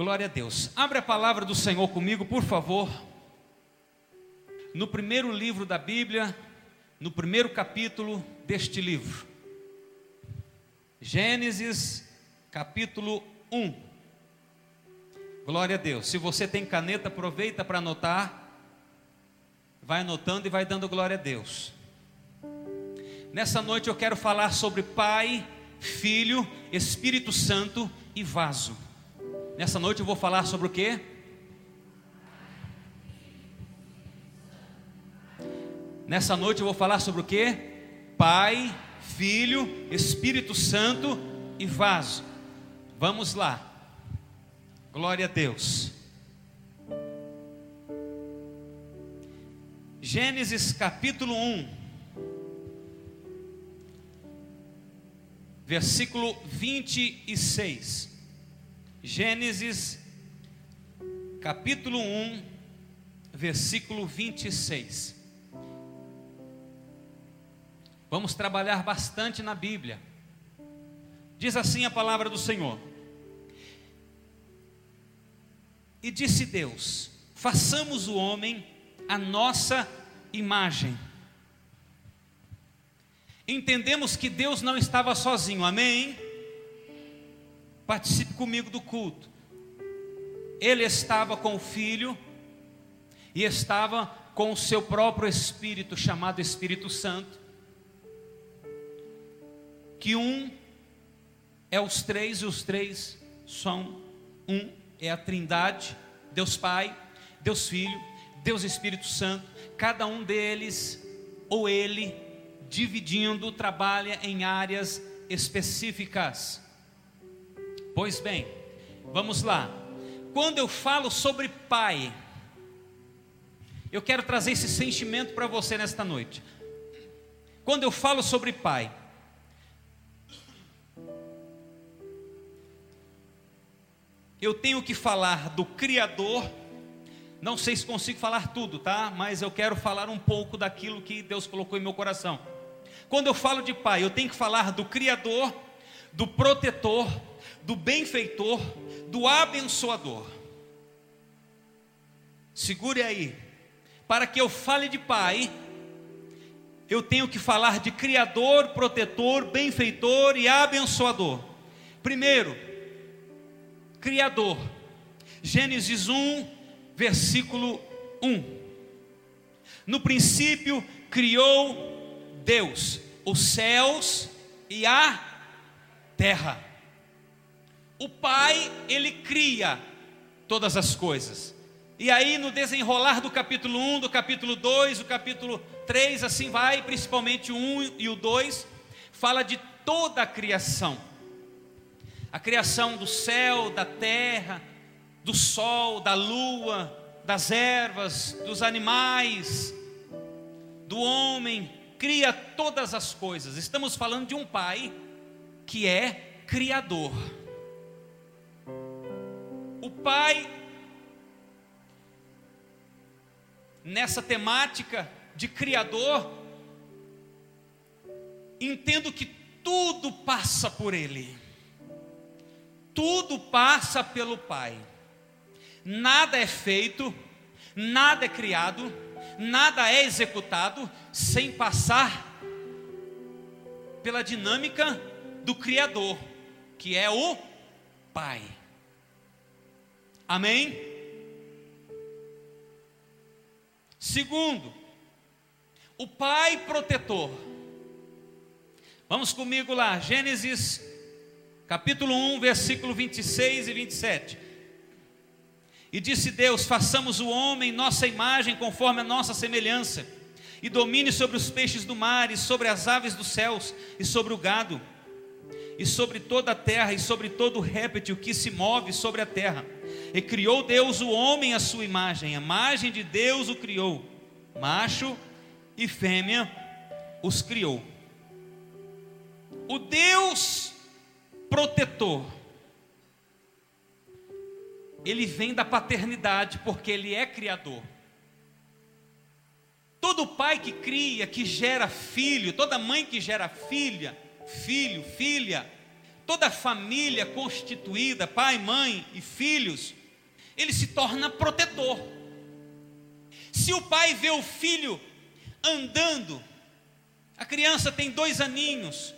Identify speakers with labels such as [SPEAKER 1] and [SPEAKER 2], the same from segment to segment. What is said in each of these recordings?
[SPEAKER 1] Glória a Deus. Abre a palavra do Senhor comigo, por favor. No primeiro livro da Bíblia, no primeiro capítulo deste livro. Gênesis, capítulo 1. Glória a Deus. Se você tem caneta, aproveita para anotar. Vai anotando e vai dando glória a Deus. Nessa noite eu quero falar sobre Pai, Filho, Espírito Santo e vaso. Nessa noite eu vou falar sobre o que? Nessa noite eu vou falar sobre o que? Pai, Filho, Espírito Santo e vaso. Vamos lá. Glória a Deus. Gênesis capítulo 1, versículo 26. Gênesis, capítulo 1, versículo 26. Vamos trabalhar bastante na Bíblia. Diz assim a palavra do Senhor: E disse Deus: façamos o homem a nossa imagem. Entendemos que Deus não estava sozinho, amém? Participe comigo do culto. Ele estava com o Filho e estava com o seu próprio Espírito, chamado Espírito Santo. Que um é os três e os três são um, é a Trindade, Deus Pai, Deus Filho, Deus Espírito Santo. Cada um deles ou ele dividindo trabalha em áreas específicas. Pois bem, vamos lá. Quando eu falo sobre pai, eu quero trazer esse sentimento para você nesta noite. Quando eu falo sobre pai, eu tenho que falar do Criador. Não sei se consigo falar tudo, tá? Mas eu quero falar um pouco daquilo que Deus colocou em meu coração. Quando eu falo de pai, eu tenho que falar do Criador, do protetor, do benfeitor, do abençoador. Segure aí. Para que eu fale de pai, eu tenho que falar de criador, protetor, benfeitor e abençoador. Primeiro, criador. Gênesis 1, versículo 1. No princípio criou Deus os céus e a terra. O Pai, ele cria todas as coisas. E aí, no desenrolar do capítulo 1, do capítulo 2, do capítulo 3, assim vai, principalmente o 1 e o 2, fala de toda a criação. A criação do céu, da terra, do sol, da lua, das ervas, dos animais, do homem, cria todas as coisas. Estamos falando de um pai que é criador. O Pai, nessa temática de Criador, entendo que tudo passa por Ele, tudo passa pelo Pai, nada é feito, nada é criado, nada é executado sem passar pela dinâmica do Criador, que é o Pai. Amém? Segundo, o Pai protetor. Vamos comigo lá, Gênesis capítulo 1, versículo 26 e 27. E disse Deus: façamos o homem nossa imagem, conforme a nossa semelhança, e domine sobre os peixes do mar, e sobre as aves dos céus, e sobre o gado, e sobre toda a terra, e sobre todo réptil que se move sobre a terra e criou Deus o homem à sua imagem, a imagem de Deus o criou, macho e fêmea os criou. O Deus protetor, ele vem da paternidade, porque ele é criador. Todo pai que cria, que gera filho, toda mãe que gera filha, filho, filha, toda família constituída, pai, mãe e filhos, ele se torna protetor. Se o pai vê o filho andando, a criança tem dois aninhos,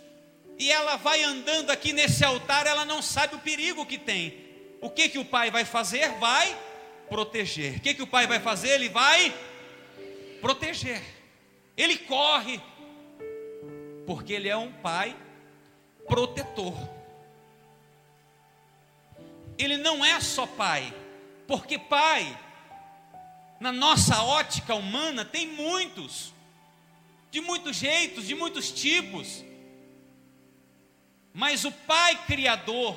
[SPEAKER 1] e ela vai andando aqui nesse altar, ela não sabe o perigo que tem. O que que o pai vai fazer? Vai proteger. O que que o pai vai fazer? Ele vai proteger. Ele corre, porque ele é um pai protetor. Ele não é só pai, porque pai, na nossa ótica humana, tem muitos, de muitos jeitos, de muitos tipos. Mas o pai criador,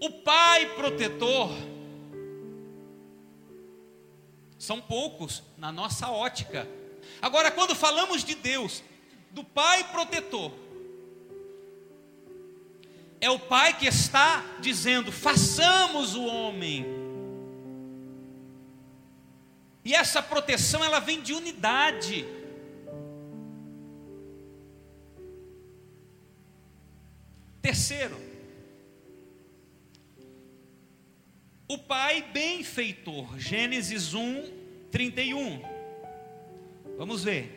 [SPEAKER 1] o pai protetor, são poucos na nossa ótica. Agora, quando falamos de Deus, do pai protetor, é o pai que está dizendo: façamos o homem. E essa proteção ela vem de unidade. Terceiro, o pai benfeitor, Gênesis 1, 31. Vamos ver.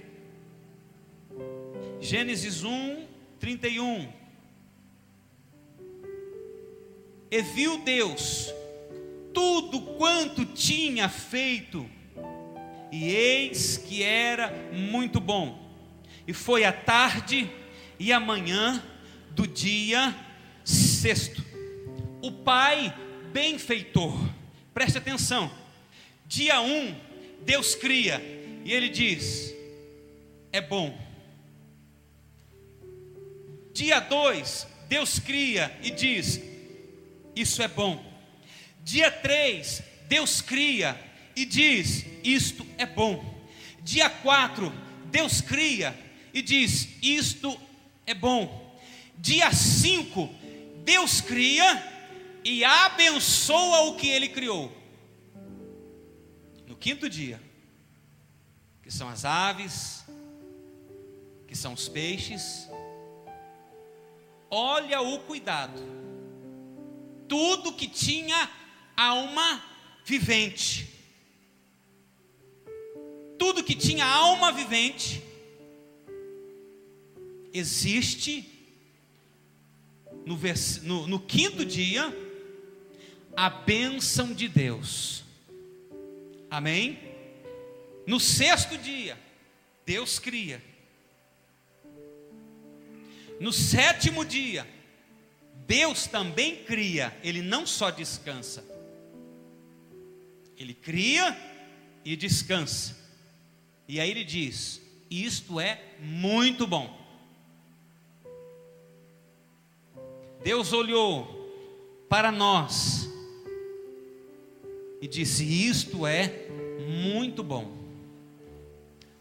[SPEAKER 1] Gênesis 1, 31. E viu Deus tudo quanto tinha feito, e eis que era muito bom. E foi a tarde e a manhã do dia sexto. O pai benfeitor, preste atenção. Dia um, Deus cria, e ele diz: é bom. Dia 2, Deus cria e diz: isso é bom. Dia 3, Deus cria e diz: Isto é bom. Dia 4, Deus cria e diz: Isto é bom. Dia 5, Deus cria e abençoa o que ele criou. No quinto dia, que são as aves, que são os peixes, olha o cuidado tudo que tinha alma vivente. Tudo que tinha alma vivente existe no, vers, no, no quinto dia a bênção de Deus. Amém? No sexto dia, Deus cria. No sétimo dia, Deus também cria, Ele não só descansa. Ele cria e descansa. E aí ele diz: Isto é muito bom. Deus olhou para nós e disse: Isto é muito bom.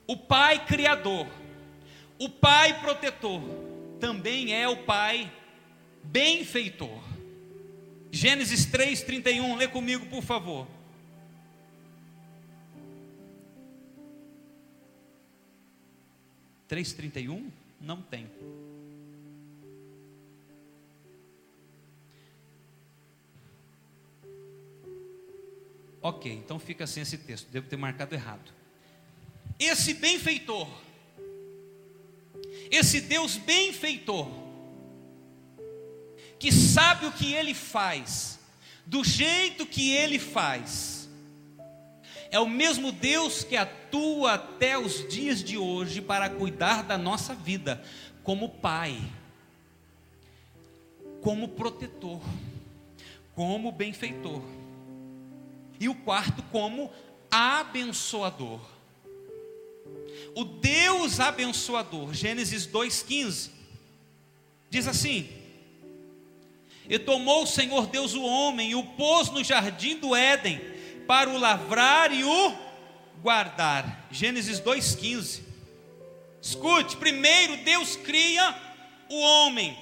[SPEAKER 1] O Pai Criador, o Pai Protetor, também é o Pai benfeitor. Gênesis 3:31, lê comigo, por favor. Três trinta e um? Não tem. Ok, então fica assim esse texto. Devo ter marcado errado. Esse benfeitor, esse Deus benfeitor, que sabe o que ele faz, do jeito que ele faz. É o mesmo Deus que atua até os dias de hoje para cuidar da nossa vida, como Pai, como protetor, como benfeitor. E o quarto, como abençoador. O Deus abençoador, Gênesis 2,15, diz assim: e tomou o Senhor Deus o homem e o pôs no jardim do Éden para o lavrar e o guardar. Gênesis 2,15. Escute, primeiro Deus cria o homem.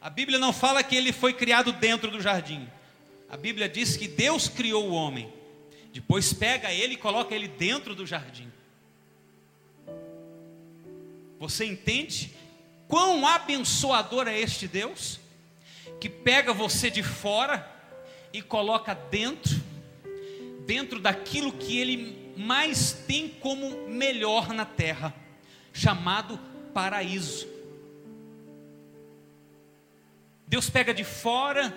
[SPEAKER 1] A Bíblia não fala que ele foi criado dentro do jardim. A Bíblia diz que Deus criou o homem. Depois pega ele e coloca ele dentro do jardim. Você entende quão abençoador é este Deus? que pega você de fora e coloca dentro, dentro daquilo que ele mais tem como melhor na terra, chamado paraíso. Deus pega de fora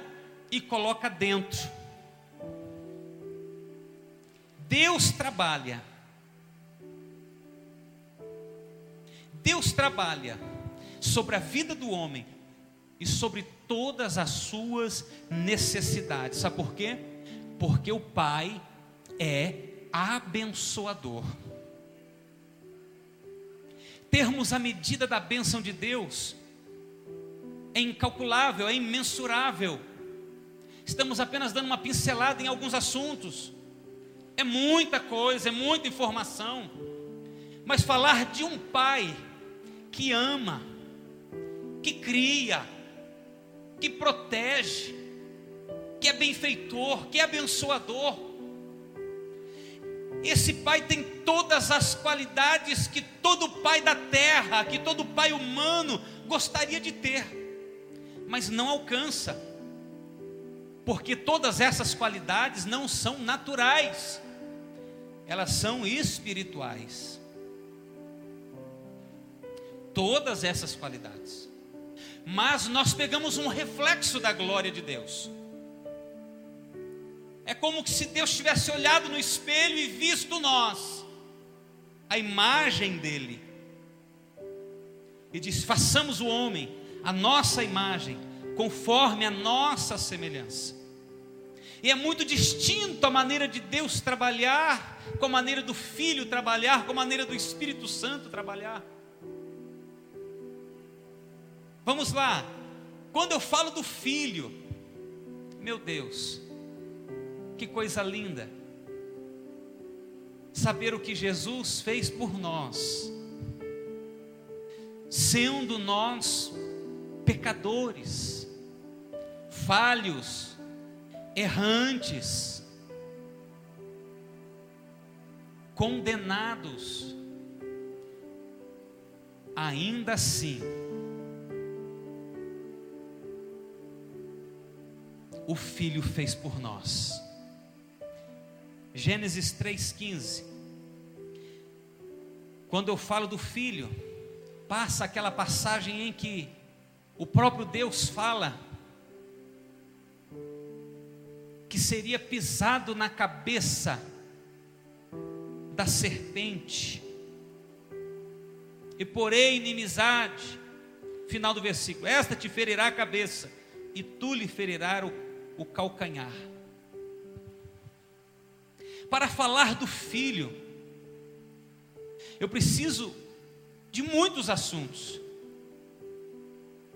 [SPEAKER 1] e coloca dentro. Deus trabalha. Deus trabalha sobre a vida do homem e sobre todas as suas necessidades. Sabe por quê? Porque o Pai é abençoador. Termos a medida da bênção de Deus é incalculável, é imensurável. Estamos apenas dando uma pincelada em alguns assuntos. É muita coisa, é muita informação. Mas falar de um pai que ama, que cria, que protege, que é benfeitor, que é abençoador. Esse pai tem todas as qualidades que todo pai da terra, que todo pai humano gostaria de ter, mas não alcança, porque todas essas qualidades não são naturais, elas são espirituais. Todas essas qualidades. Mas nós pegamos um reflexo da glória de Deus. É como se Deus tivesse olhado no espelho e visto nós, a imagem dele. E disse: façamos o homem, a nossa imagem, conforme a nossa semelhança. E é muito distinto a maneira de Deus trabalhar, com a maneira do Filho trabalhar, com a maneira do Espírito Santo trabalhar. Vamos lá. Quando eu falo do Filho, meu Deus, que coisa linda. Saber o que Jesus fez por nós, sendo nós pecadores, falhos, errantes, condenados, ainda assim, o Filho fez por nós. Gênesis 3,15. Quando eu falo do Filho, passa aquela passagem em que o próprio Deus fala que seria pisado na cabeça da serpente, e porém inimizade, final do versículo: Esta te ferirá a cabeça, e tu lhe ferirás o, o calcanhar. Para falar do filho, eu preciso de muitos assuntos,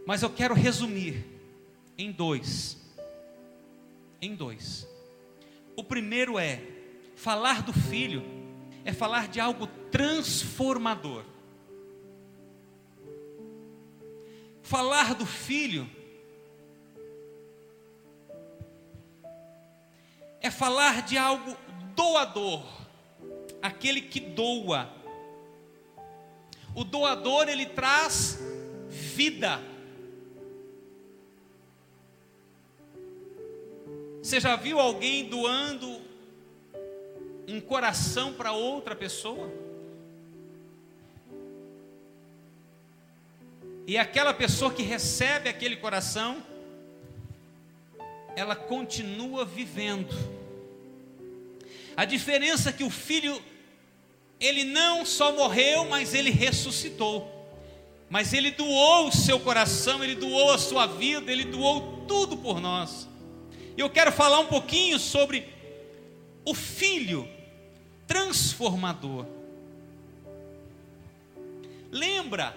[SPEAKER 1] mas eu quero resumir em dois em dois. O primeiro é falar do filho, é falar de algo transformador. Falar do filho é falar de algo doador, aquele que doa. O doador ele traz vida Você já viu alguém doando um coração para outra pessoa? E aquela pessoa que recebe aquele coração, ela continua vivendo. A diferença é que o filho, ele não só morreu, mas ele ressuscitou. Mas ele doou o seu coração, ele doou a sua vida, ele doou tudo por nós. Eu quero falar um pouquinho sobre o Filho transformador. Lembra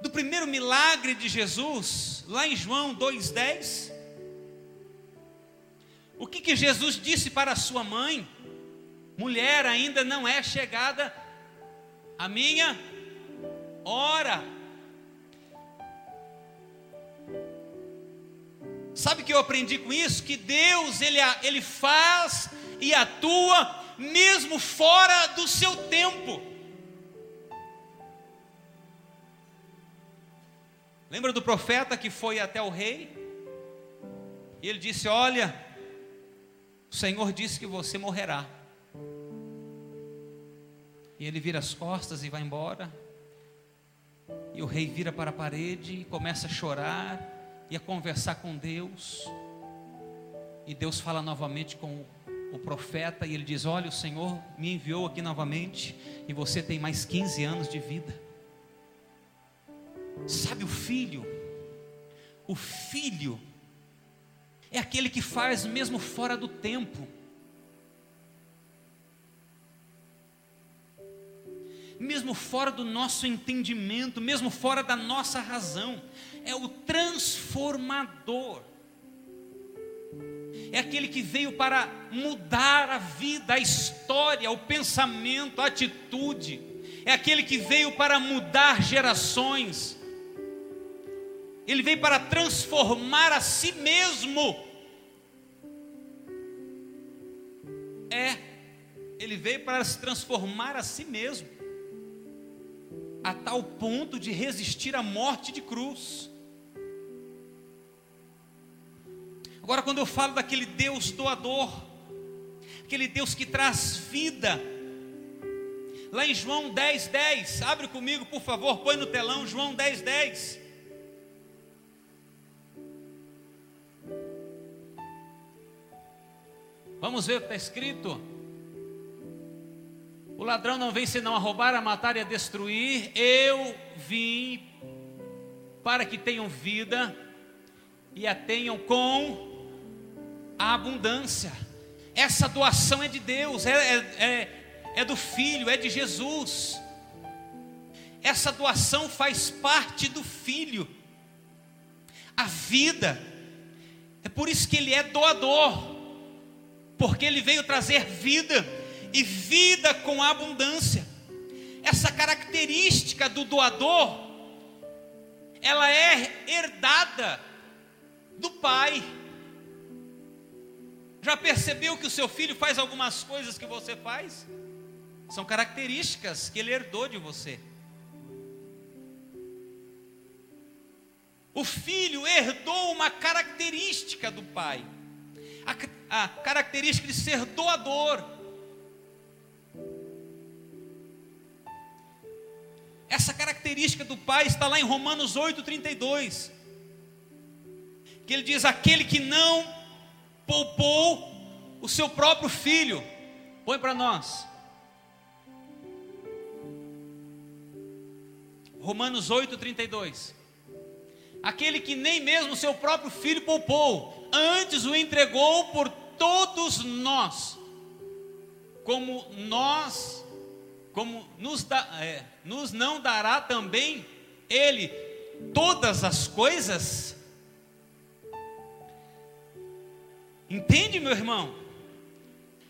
[SPEAKER 1] do primeiro milagre de Jesus, lá em João 2,10? O que, que Jesus disse para sua mãe? Mulher, ainda não é chegada a minha hora. Sabe o que eu aprendi com isso? Que Deus, Ele, ele faz e atua mesmo fora do seu tempo. Lembra do profeta que foi até o rei? E ele disse: Olha, o Senhor disse que você morrerá. E ele vira as costas e vai embora. E o rei vira para a parede e começa a chorar e a conversar com Deus. E Deus fala novamente com o profeta e ele diz: Olha, o Senhor me enviou aqui novamente e você tem mais 15 anos de vida. Sabe o filho? O filho é aquele que faz mesmo fora do tempo. Mesmo fora do nosso entendimento, mesmo fora da nossa razão, é o transformador. É aquele que veio para mudar a vida, a história, o pensamento, a atitude. É aquele que veio para mudar gerações ele veio para transformar a si mesmo. É, ele veio para se transformar a si mesmo, a tal ponto de resistir à morte de cruz. Agora, quando eu falo daquele Deus doador, aquele Deus que traz vida, lá em João 10, 10, abre comigo, por favor, põe no telão, João 10, 10. Vamos ver o que está escrito. O ladrão não vem senão a roubar, a matar e a destruir. Eu vim para que tenham vida e a tenham com a abundância. Essa doação é de Deus, é, é, é, é do Filho, é de Jesus. Essa doação faz parte do Filho. A vida, é por isso que Ele é doador porque ele veio trazer vida e vida com abundância. Essa característica do doador, ela é herdada do pai. Já percebeu que o seu filho faz algumas coisas que você faz? São características que ele herdou de você. O filho herdou uma característica do pai a, a característica de ser doador. Essa característica do Pai está lá em Romanos 8,32. Que ele diz: aquele que não poupou o seu próprio filho. Põe para nós. Romanos 8,32. Aquele que nem mesmo o seu próprio filho poupou, antes o entregou por todos nós, como nós, como nos, dá, é, nos não dará também Ele todas as coisas? Entende, meu irmão?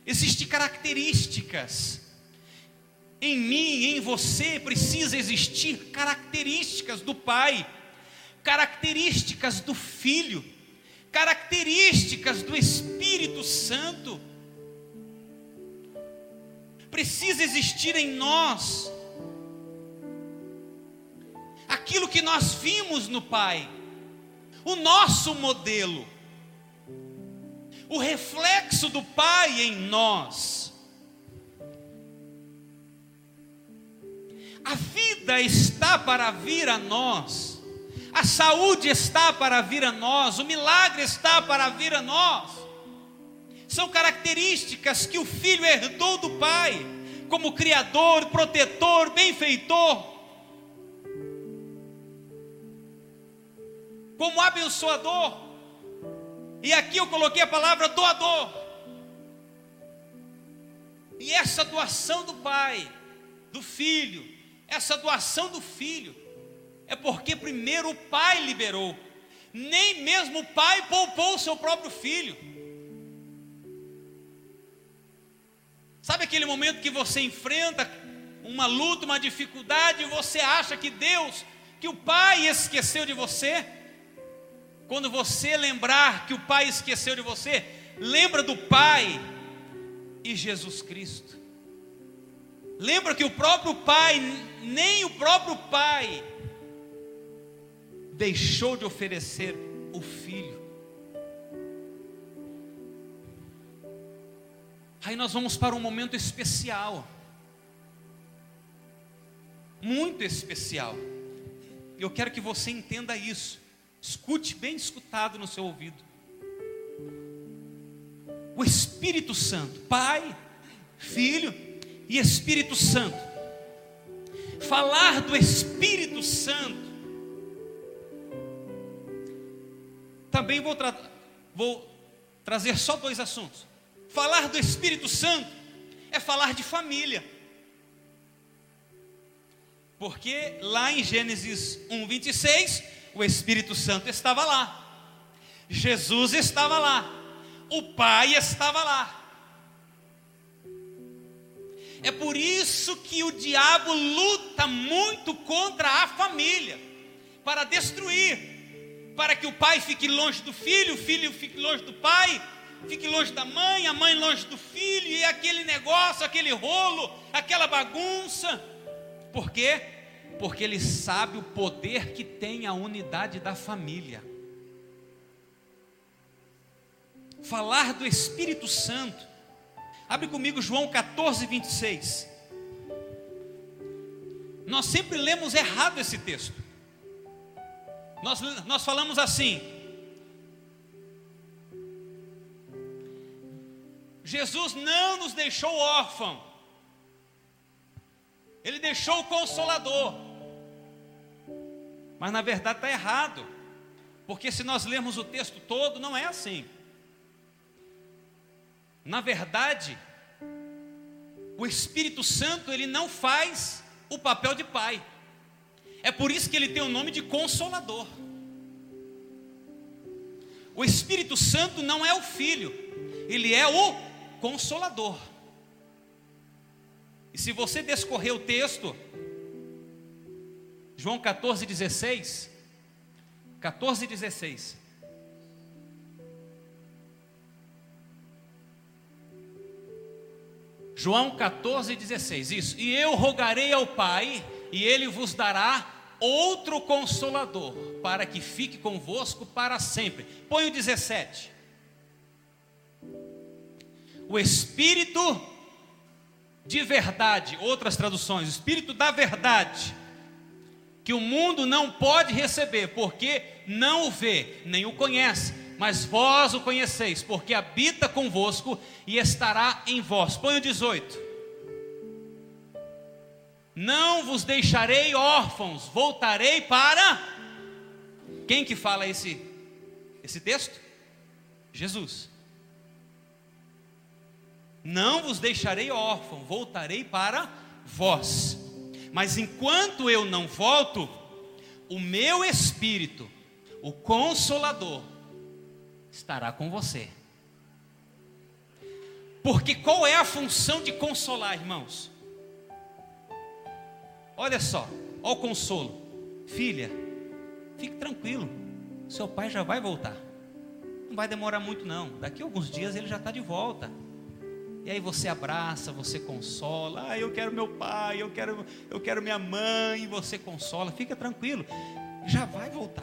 [SPEAKER 1] Existem características. Em mim, em você, precisa existir características do Pai, características do Filho características do Espírito Santo. Precisa existir em nós aquilo que nós vimos no Pai, o nosso modelo, o reflexo do Pai em nós. A vida está para vir a nós a saúde está para vir a nós, o milagre está para vir a nós. São características que o filho herdou do pai, como criador, protetor, benfeitor, como abençoador. E aqui eu coloquei a palavra doador. E essa doação do pai, do filho, essa doação do filho, é porque primeiro o pai liberou, nem mesmo o pai poupou o seu próprio filho. Sabe aquele momento que você enfrenta uma luta, uma dificuldade, e você acha que Deus, que o pai esqueceu de você? Quando você lembrar que o pai esqueceu de você, lembra do pai e Jesus Cristo. Lembra que o próprio pai, nem o próprio pai, deixou de oferecer o filho. Aí nós vamos para um momento especial, muito especial. Eu quero que você entenda isso. Escute bem escutado no seu ouvido. O Espírito Santo, Pai, Filho e Espírito Santo. Falar do Espírito Santo. Também vou, tra vou trazer só dois assuntos. Falar do Espírito Santo é falar de família. Porque lá em Gênesis 1, 26, o Espírito Santo estava lá, Jesus estava lá, o Pai estava lá. É por isso que o diabo luta muito contra a família, para destruir, para que o pai fique longe do filho, o filho fique longe do pai, fique longe da mãe, a mãe longe do filho, e aquele negócio, aquele rolo, aquela bagunça. Por quê? Porque ele sabe o poder que tem a unidade da família. Falar do Espírito Santo. Abre comigo João 14, 26. Nós sempre lemos errado esse texto. Nós, nós falamos assim: Jesus não nos deixou órfão, Ele deixou o consolador. Mas na verdade está errado, porque se nós lermos o texto todo, não é assim. Na verdade, o Espírito Santo ele não faz o papel de pai. É por isso que ele tem o nome de consolador. O Espírito Santo não é o filho, ele é o consolador. E se você descorrer o texto, João 14, 16, 14, 16. João 14, 16, isso. E eu rogarei ao Pai, e Ele vos dará outro consolador, para que fique convosco para sempre. Põe o 17 o Espírito de verdade, outras traduções, o Espírito da verdade, que o mundo não pode receber, porque não o vê, nem o conhece, mas vós o conheceis, porque habita convosco e estará em vós. Põe o 18. Não vos deixarei órfãos, voltarei para. Quem que fala esse, esse texto? Jesus. Não vos deixarei órfão, voltarei para vós. Mas enquanto eu não volto, o meu espírito, o consolador, estará com você. Porque qual é a função de consolar, irmãos? Olha só, olha o consolo. Filha, fique tranquilo, seu pai já vai voltar. Não vai demorar muito, não. Daqui a alguns dias ele já está de volta. E aí você abraça, você consola. Ah, eu quero meu pai, eu quero, eu quero minha mãe. Você consola. Fica tranquilo, já vai voltar.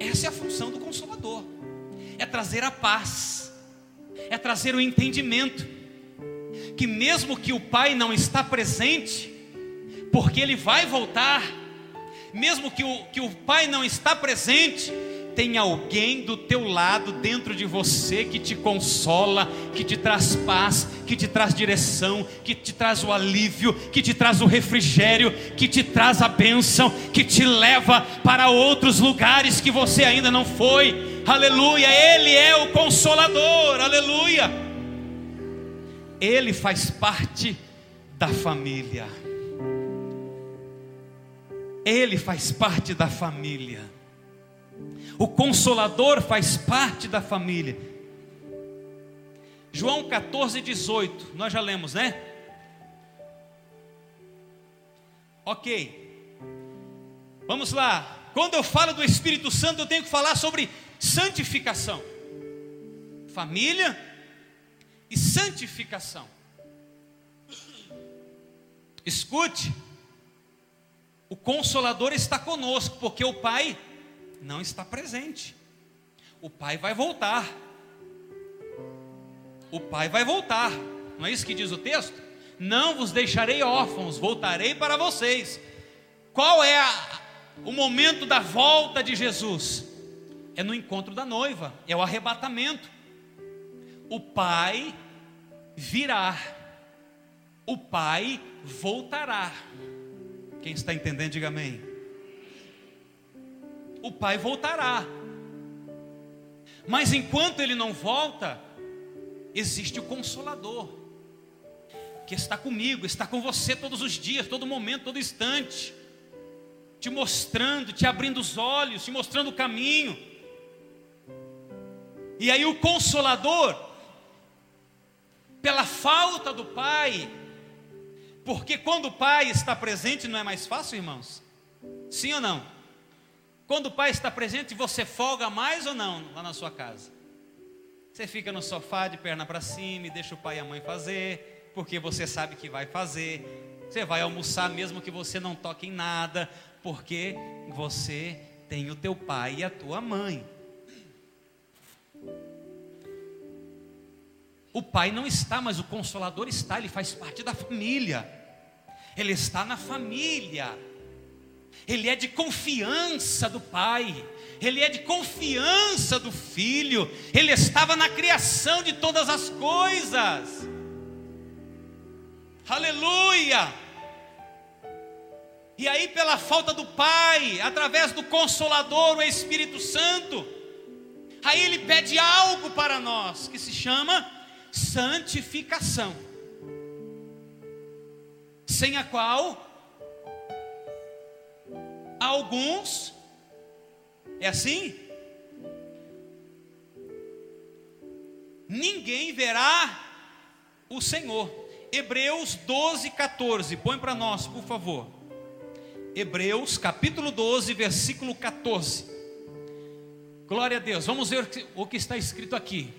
[SPEAKER 1] Essa é a função do consolador. É trazer a paz. É trazer o entendimento que mesmo que o pai não está presente, porque ele vai voltar, mesmo que o, que o pai não está presente, tem alguém do teu lado, dentro de você, que te consola, que te traz paz, que te traz direção, que te traz o alívio, que te traz o refrigério, que te traz a bênção, que te leva para outros lugares que você ainda não foi. Aleluia, Ele é o consolador, aleluia. Ele faz parte da família. Ele faz parte da família. O consolador faz parte da família. João 14, 18, nós já lemos, né? Ok, vamos lá. Quando eu falo do Espírito Santo, eu tenho que falar sobre santificação, família e santificação. Escute, O consolador está conosco, porque o Pai não está presente. O Pai vai voltar. O Pai vai voltar. Não é isso que diz o texto? Não vos deixarei órfãos, voltarei para vocês. Qual é a, o momento da volta de Jesus? É no encontro da noiva, é o arrebatamento. O Pai virá, o Pai voltará. Quem está entendendo, diga amém. O Pai voltará. Mas enquanto ele não volta, existe o Consolador, que está comigo, está com você todos os dias, todo momento, todo instante, te mostrando, te abrindo os olhos, te mostrando o caminho. E aí o Consolador, pela falta do Pai, porque quando o pai está presente, não é mais fácil, irmãos? Sim ou não? Quando o pai está presente, você folga mais ou não lá na sua casa? Você fica no sofá de perna para cima e deixa o pai e a mãe fazer, porque você sabe que vai fazer. Você vai almoçar mesmo que você não toque em nada, porque você tem o teu pai e a tua mãe. O pai não está, mas o consolador está, ele faz parte da família ele está na família, ele é de confiança do pai, ele é de confiança do filho, ele estava na criação de todas as coisas. Aleluia! E aí, pela falta do Pai, através do Consolador, o Espírito Santo, aí ele pede algo para nós que se chama santificação sem a qual alguns é assim? Ninguém verá o Senhor. Hebreus 12, 14. Põe para nós, por favor. Hebreus capítulo 12, versículo 14. Glória a Deus. Vamos ver o que está escrito aqui.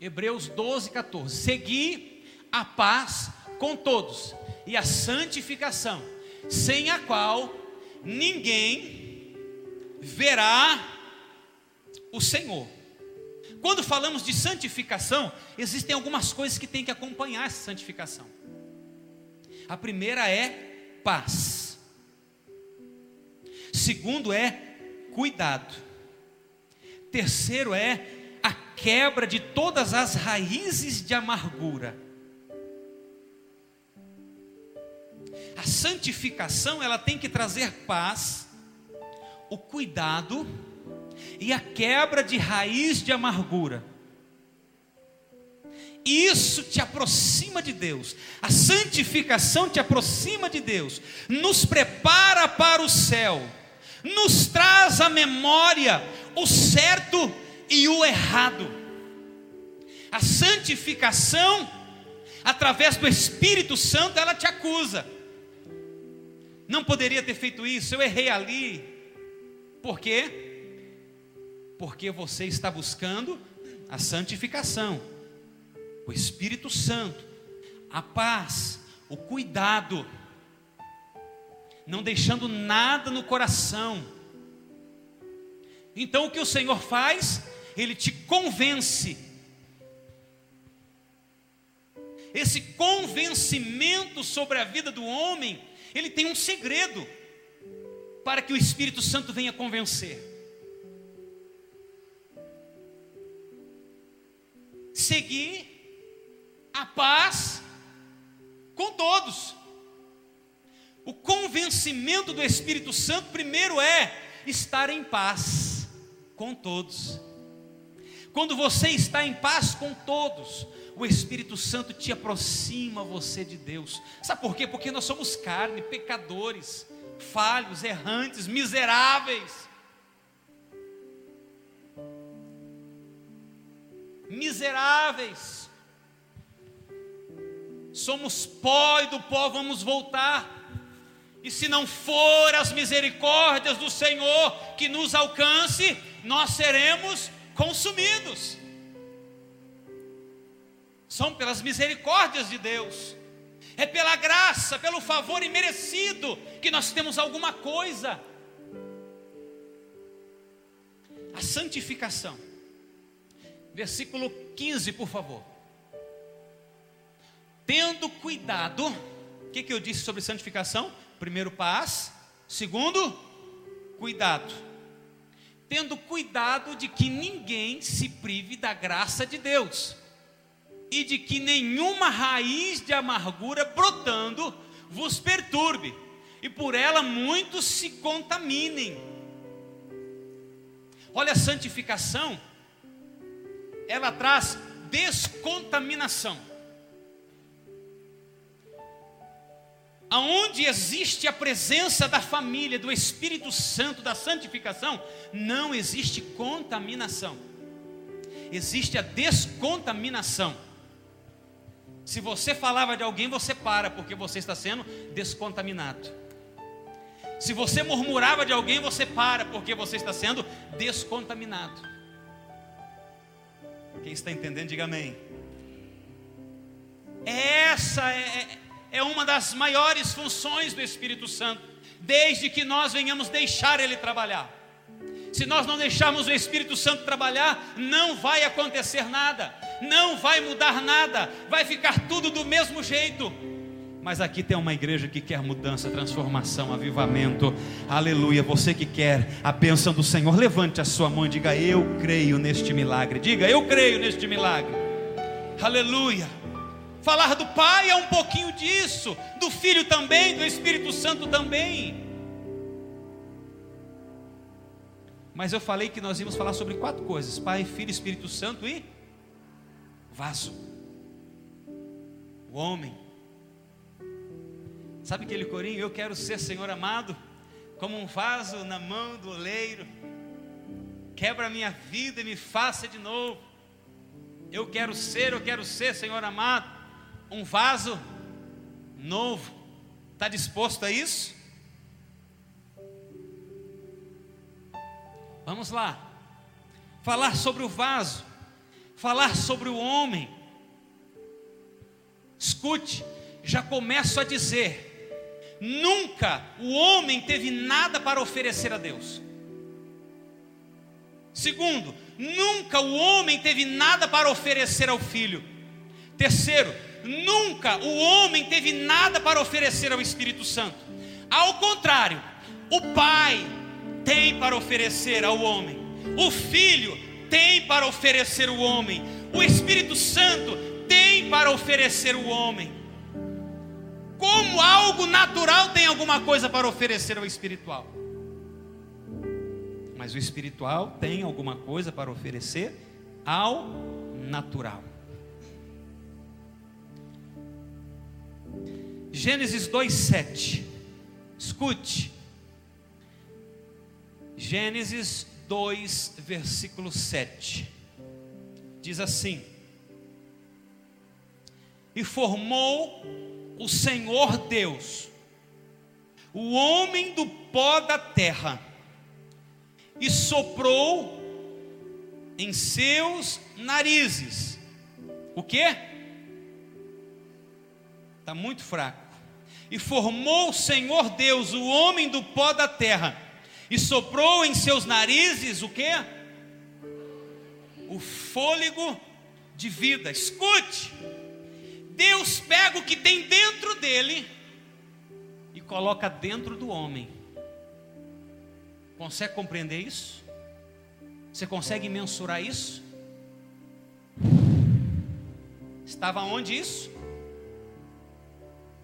[SPEAKER 1] Hebreus 12, 14. Segui a paz com todos e a santificação, sem a qual ninguém verá o Senhor. Quando falamos de santificação, existem algumas coisas que têm que acompanhar essa santificação. A primeira é paz. Segundo é cuidado. Terceiro é a quebra de todas as raízes de amargura. A santificação, ela tem que trazer paz, o cuidado e a quebra de raiz de amargura. Isso te aproxima de Deus. A santificação te aproxima de Deus, nos prepara para o céu, nos traz à memória o certo e o errado. A santificação, através do Espírito Santo, ela te acusa não poderia ter feito isso, eu errei ali. Por quê? Porque você está buscando a santificação, o Espírito Santo, a paz, o cuidado, não deixando nada no coração. Então o que o Senhor faz? Ele te convence. Esse convencimento sobre a vida do homem ele tem um segredo para que o Espírito Santo venha convencer. Seguir a paz com todos. O convencimento do Espírito Santo, primeiro, é estar em paz com todos. Quando você está em paz com todos, o Espírito Santo te aproxima você de Deus. Sabe por quê? Porque nós somos carne, pecadores, falhos, errantes, miseráveis. Miseráveis. Somos pó e do pó vamos voltar. E se não for as misericórdias do Senhor que nos alcance, nós seremos consumidos são pelas misericórdias de Deus. É pela graça, pelo favor imerecido que nós temos alguma coisa. A santificação. Versículo 15, por favor. Tendo cuidado, o que, que eu disse sobre santificação? Primeiro, paz. Segundo, cuidado. Tendo cuidado de que ninguém se prive da graça de Deus e de que nenhuma raiz de amargura brotando vos perturbe, e por ela muitos se contaminem. Olha, a santificação, ela traz descontaminação. Aonde existe a presença da família, do Espírito Santo, da santificação, não existe contaminação, existe a descontaminação. Se você falava de alguém, você para, porque você está sendo descontaminado. Se você murmurava de alguém, você para, porque você está sendo descontaminado. Quem está entendendo, diga amém. Essa é, é uma das maiores funções do Espírito Santo, desde que nós venhamos deixar Ele trabalhar. Se nós não deixarmos o Espírito Santo trabalhar, não vai acontecer nada, não vai mudar nada, vai ficar tudo do mesmo jeito. Mas aqui tem uma igreja que quer mudança, transformação, avivamento. Aleluia. Você que quer a bênção do Senhor, levante a sua mão e diga: Eu creio neste milagre. Diga: Eu creio neste milagre. Aleluia. Falar do Pai é um pouquinho disso, do Filho também, do Espírito Santo também. Mas eu falei que nós íamos falar sobre quatro coisas: Pai, Filho, Espírito Santo e vaso. O homem. Sabe aquele corinho? Eu quero ser, Senhor amado, como um vaso na mão do oleiro. Quebra a minha vida e me faça de novo. Eu quero ser, eu quero ser, Senhor amado, um vaso novo. Está disposto a isso? Vamos lá. Falar sobre o vaso, falar sobre o homem. Escute, já começo a dizer: nunca o homem teve nada para oferecer a Deus. Segundo, nunca o homem teve nada para oferecer ao filho. Terceiro, nunca o homem teve nada para oferecer ao Espírito Santo. Ao contrário, o Pai, tem para oferecer ao homem, o Filho tem para oferecer o homem, o Espírito Santo tem para oferecer o homem. Como algo natural tem alguma coisa para oferecer ao espiritual. Mas o espiritual tem alguma coisa para oferecer ao natural. Gênesis 2:7. Escute. Gênesis 2, versículo 7. Diz assim: E formou o Senhor Deus, o homem do pó da terra, e soprou em seus narizes. O que? Está muito fraco. E formou o Senhor Deus, o homem do pó da terra, e soprou em seus narizes o que? O fôlego de vida. Escute, Deus pega o que tem dentro dele e coloca dentro do homem. Consegue compreender isso? Você consegue mensurar isso? Estava onde isso?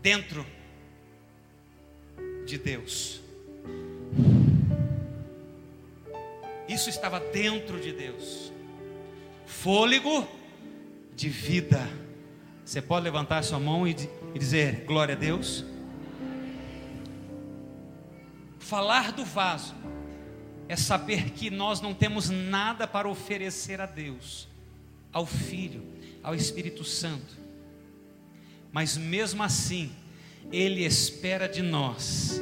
[SPEAKER 1] Dentro de Deus. Isso estava dentro de Deus. Fôlego de vida. Você pode levantar sua mão e, e dizer glória a Deus? Falar do vaso é saber que nós não temos nada para oferecer a Deus, ao Filho, ao Espírito Santo. Mas mesmo assim, Ele espera de nós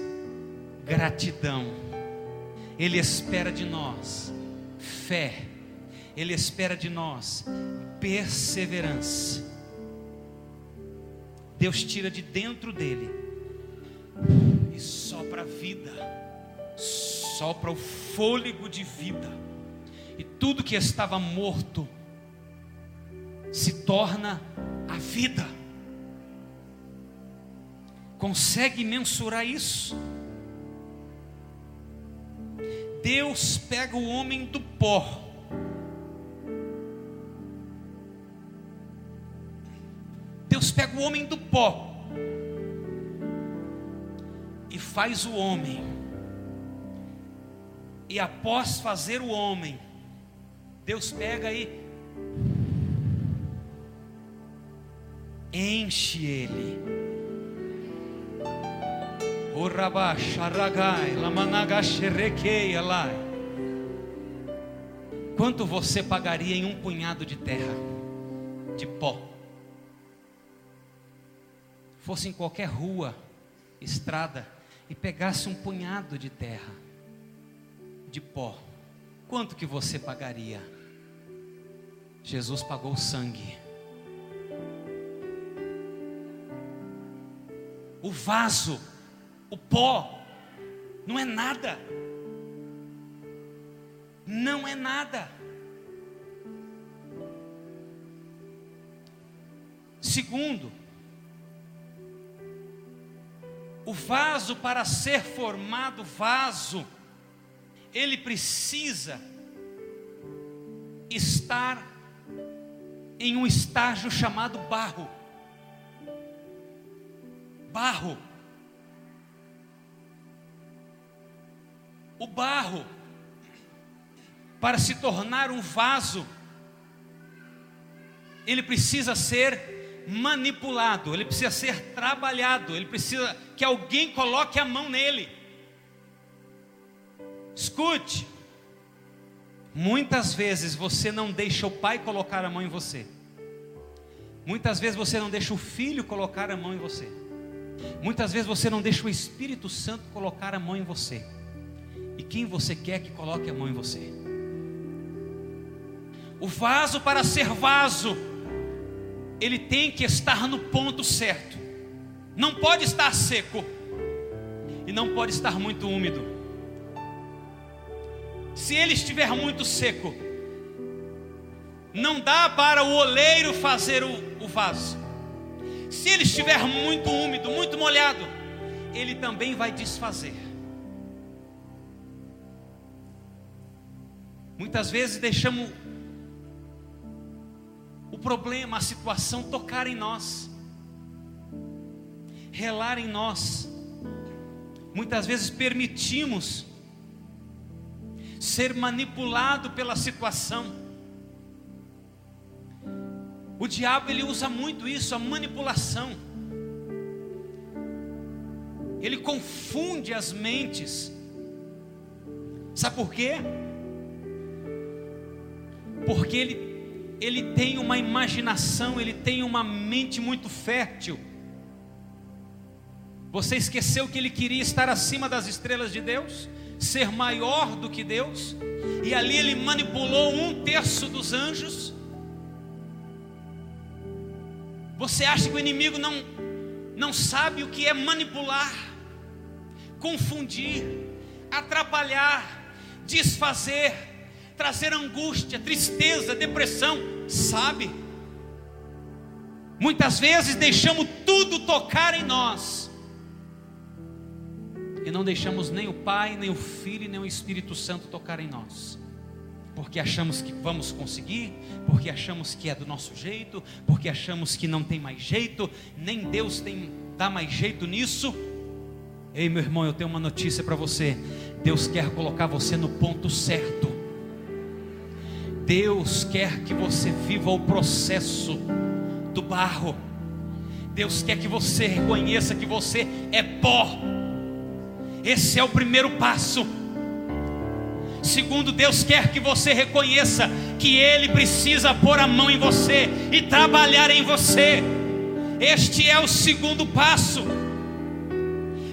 [SPEAKER 1] gratidão ele espera de nós fé, Ele espera de nós perseverança. Deus tira de dentro dele e sopra a vida, sopra o fôlego de vida, e tudo que estava morto se torna a vida. Consegue mensurar isso? Deus pega o homem do pó. Deus pega o homem do pó e faz o homem. E após fazer o homem, Deus pega e enche ele Quanto você pagaria em um punhado de terra, de pó? Fosse em qualquer rua, estrada, e pegasse um punhado de terra, de pó, quanto que você pagaria? Jesus pagou sangue. O vaso o pó não é nada. Não é nada. Segundo, o vaso para ser formado vaso, ele precisa estar em um estágio chamado barro. Barro. O barro para se tornar um vaso, ele precisa ser manipulado, ele precisa ser trabalhado, ele precisa que alguém coloque a mão nele. Escute, muitas vezes você não deixa o pai colocar a mão em você, muitas vezes você não deixa o filho colocar a mão em você, muitas vezes você não deixa o Espírito Santo colocar a mão em você e quem você quer que coloque a mão em você. O vaso, para ser vaso, ele tem que estar no ponto certo, não pode estar seco e não pode estar muito úmido. Se ele estiver muito seco, não dá para o oleiro fazer o, o vaso. Se ele estiver muito úmido, muito molhado, ele também vai desfazer. Muitas vezes deixamos o problema, a situação tocar em nós, relar em nós. Muitas vezes permitimos ser manipulado pela situação. O diabo ele usa muito isso, a manipulação. Ele confunde as mentes. Sabe por quê? Porque ele, ele tem uma imaginação, ele tem uma mente muito fértil. Você esqueceu que ele queria estar acima das estrelas de Deus, ser maior do que Deus, e ali ele manipulou um terço dos anjos. Você acha que o inimigo não, não sabe o que é manipular, confundir, atrapalhar, desfazer, trazer angústia, tristeza, depressão, sabe? Muitas vezes deixamos tudo tocar em nós e não deixamos nem o Pai, nem o Filho, nem o Espírito Santo tocar em nós. Porque achamos que vamos conseguir, porque achamos que é do nosso jeito, porque achamos que não tem mais jeito, nem Deus tem dá mais jeito nisso. Ei, meu irmão, eu tenho uma notícia para você. Deus quer colocar você no ponto certo. Deus quer que você viva o processo do barro. Deus quer que você reconheça que você é pó. Esse é o primeiro passo. Segundo, Deus quer que você reconheça que Ele precisa pôr a mão em você e trabalhar em você. Este é o segundo passo.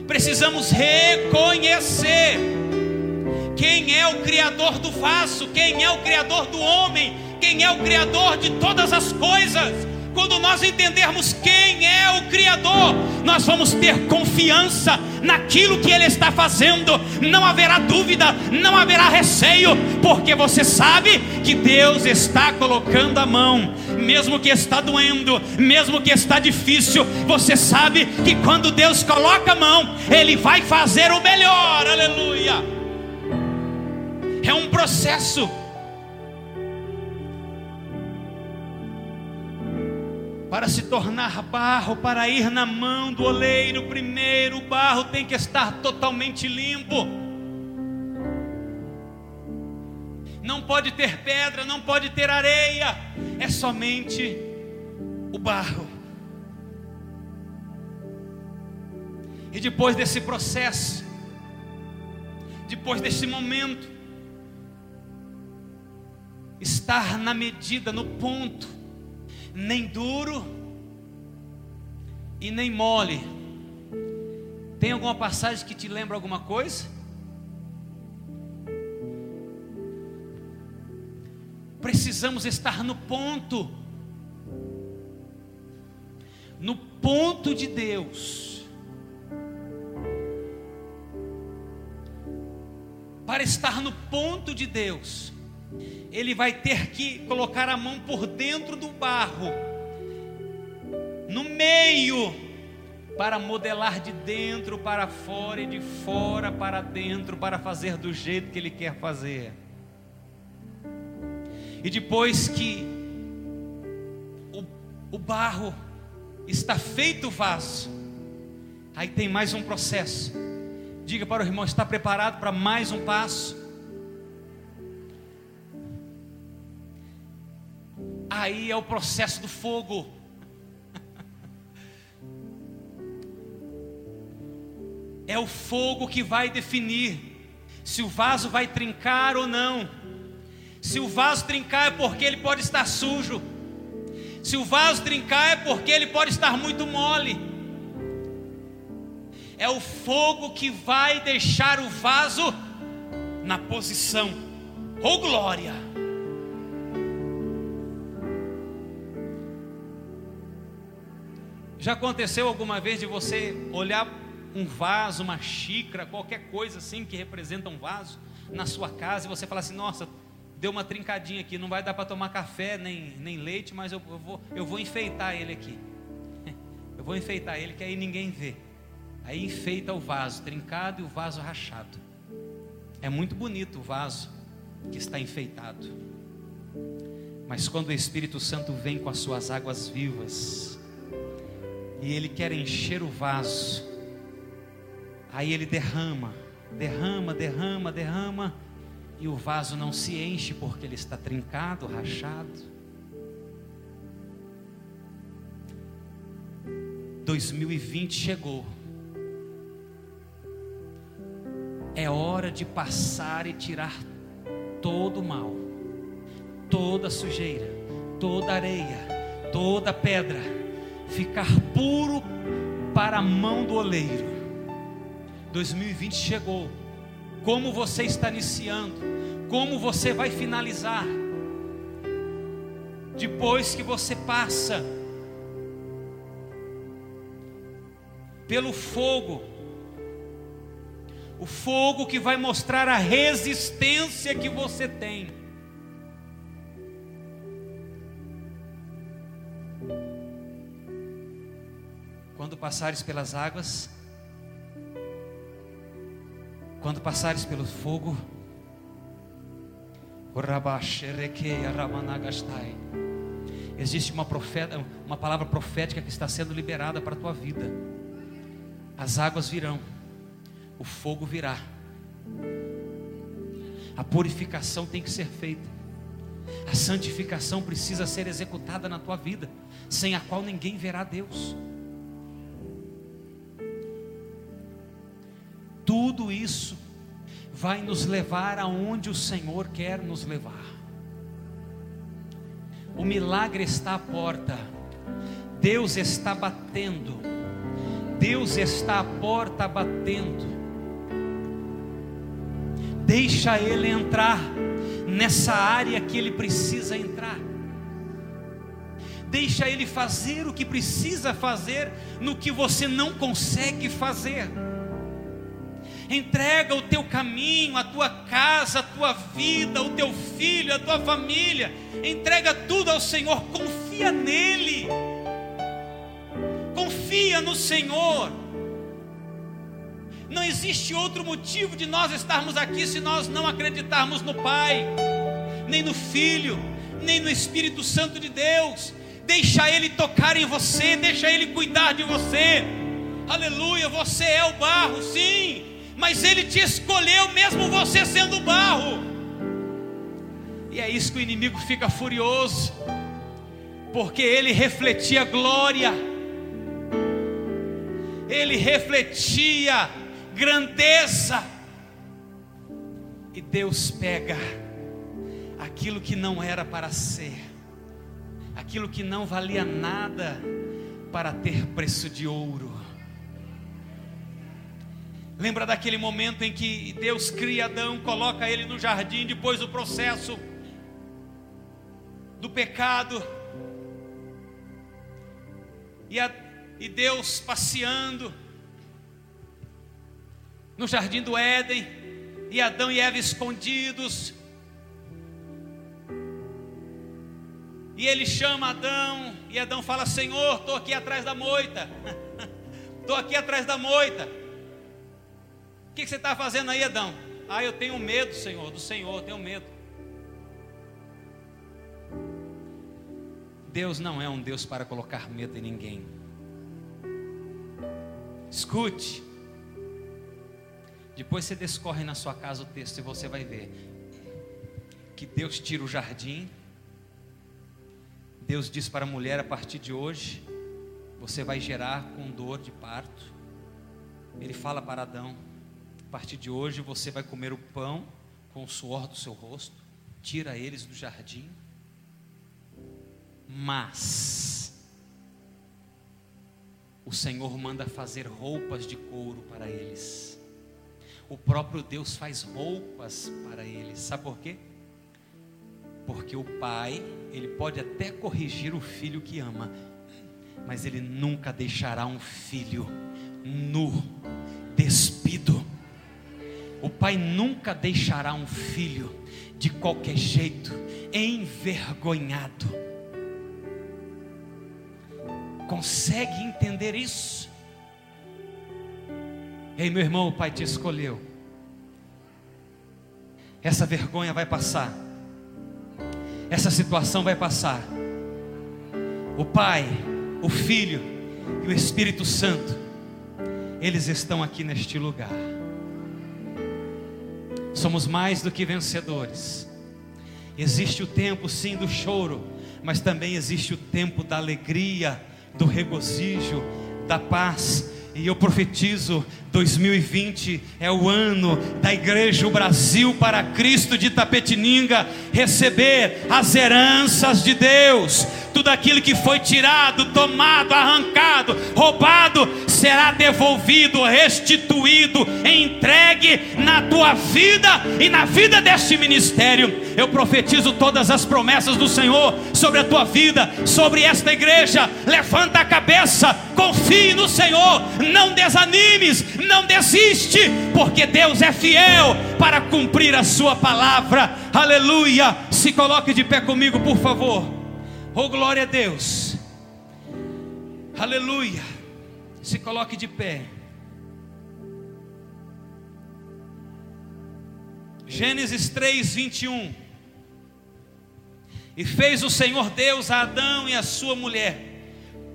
[SPEAKER 1] Precisamos reconhecer quem é o Criador do vaso? Quem é o Criador do homem? Quem é o Criador de todas as coisas? Quando nós entendermos quem é o Criador, nós vamos ter confiança naquilo que Ele está fazendo, não haverá dúvida, não haverá receio, porque você sabe que Deus está colocando a mão, mesmo que está doendo, mesmo que está difícil, você sabe que quando Deus coloca a mão, Ele vai fazer o melhor, aleluia. É um processo. para se tornar barro, para ir na mão do oleiro, primeiro o barro tem que estar totalmente limpo. Não pode ter pedra, não pode ter areia, é somente o barro. E depois desse processo, depois desse momento, estar na medida, no ponto, nem duro e nem mole. Tem alguma passagem que te lembra alguma coisa? Precisamos estar no ponto, no ponto de Deus. Para estar no ponto de Deus, ele vai ter que colocar a mão por dentro do barro, no meio, para modelar de dentro para fora e de fora para dentro, para fazer do jeito que ele quer fazer. E depois que o, o barro está feito o vaso, aí tem mais um processo. Diga para o irmão: está preparado para mais um passo? Aí é o processo do fogo. É o fogo que vai definir se o vaso vai trincar ou não. Se o vaso trincar é porque ele pode estar sujo. Se o vaso trincar é porque ele pode estar muito mole. É o fogo que vai deixar o vaso na posição. Oh glória! Já aconteceu alguma vez de você olhar um vaso, uma xícara, qualquer coisa assim que representa um vaso na sua casa e você falar assim: nossa, deu uma trincadinha aqui, não vai dar para tomar café nem, nem leite, mas eu, eu, vou, eu vou enfeitar ele aqui. Eu vou enfeitar ele que aí ninguém vê. Aí enfeita o vaso trincado e o vaso rachado. É muito bonito o vaso que está enfeitado. Mas quando o Espírito Santo vem com as suas águas vivas, e ele quer encher o vaso. Aí ele derrama, derrama, derrama, derrama, e o vaso não se enche porque ele está trincado, rachado. 2020 chegou. É hora de passar e tirar todo o mal, toda sujeira, toda areia, toda pedra ficar puro para a mão do oleiro. 2020 chegou. Como você está iniciando? Como você vai finalizar? Depois que você passa pelo fogo, o fogo que vai mostrar a resistência que você tem. Passares pelas águas, quando passares pelo fogo, existe uma, profeta, uma palavra profética que está sendo liberada para a tua vida. As águas virão, o fogo virá. A purificação tem que ser feita. A santificação precisa ser executada na tua vida, sem a qual ninguém verá Deus. Tudo isso vai nos levar aonde o Senhor quer nos levar. O milagre está à porta, Deus está batendo, Deus está à porta batendo. Deixa Ele entrar nessa área que Ele precisa entrar. Deixa Ele fazer o que precisa fazer no que você não consegue fazer. Entrega o teu caminho, a tua casa, a tua vida, o teu filho, a tua família. Entrega tudo ao Senhor, confia nele. Confia no Senhor. Não existe outro motivo de nós estarmos aqui se nós não acreditarmos no Pai, nem no Filho, nem no Espírito Santo de Deus. Deixa Ele tocar em você, deixa Ele cuidar de você. Aleluia, você é o barro, sim, mas Ele te escolheu mesmo você sendo barro. E é isso que o inimigo fica furioso, porque ele refletia glória, ele refletia grandeza, e Deus pega aquilo que não era para ser, aquilo que não valia nada, para ter preço de ouro. Lembra daquele momento em que Deus cria Adão, coloca ele no jardim depois do processo do pecado. E, a, e Deus passeando no jardim do Éden, e Adão e Eva escondidos. E ele chama Adão, e Adão fala: Senhor, estou aqui atrás da moita. Estou aqui atrás da moita. Que, que você está fazendo aí, Adão? Ah, eu tenho medo, Senhor, do Senhor, tenho medo. Deus não é um Deus para colocar medo em ninguém. Escute. Depois você descorre na sua casa o texto e você vai ver que Deus tira o jardim. Deus diz para a mulher a partir de hoje, você vai gerar com dor de parto. Ele fala para Adão: a partir de hoje você vai comer o pão com o suor do seu rosto, tira eles do jardim. Mas o Senhor manda fazer roupas de couro para eles. O próprio Deus faz roupas para eles. Sabe por quê? Porque o pai, ele pode até corrigir o filho que ama, mas ele nunca deixará um filho nu, despido o pai nunca deixará um filho de qualquer jeito envergonhado. Consegue entender isso? Ei, meu irmão, o pai te escolheu. Essa vergonha vai passar. Essa situação vai passar. O Pai, o Filho e o Espírito Santo, eles estão aqui neste lugar. Somos mais do que vencedores. Existe o tempo, sim, do choro, mas também existe o tempo da alegria, do regozijo, da paz. E eu profetizo: 2020 é o ano da Igreja Brasil para Cristo de Tapetininga receber as heranças de Deus. Tudo aquilo que foi tirado, tomado, arrancado, roubado, será devolvido, restituído, entregue na tua vida e na vida deste ministério. Eu profetizo todas as promessas do Senhor sobre a tua vida, sobre esta igreja. Levanta a cabeça, confie no Senhor, não desanimes, não desiste, porque Deus é fiel para cumprir a sua palavra. Aleluia! Se coloque de pé comigo, por favor. Oh, glória a Deus. Aleluia. Se coloque de pé. Gênesis 3, 21. E fez o Senhor Deus a Adão e a sua mulher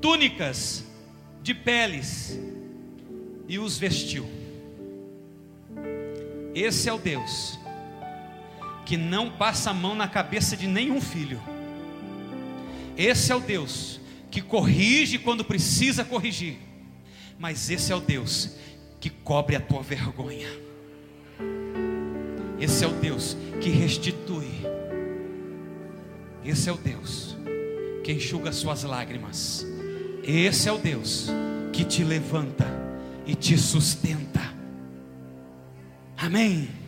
[SPEAKER 1] túnicas de peles e os vestiu. Esse é o Deus que não passa a mão na cabeça de nenhum filho. Esse é o Deus que corrige quando precisa corrigir. Mas esse é o Deus que cobre a tua vergonha. Esse é o Deus que restitui. Esse é o Deus que enxuga suas lágrimas. Esse é o Deus que te levanta e te sustenta. Amém.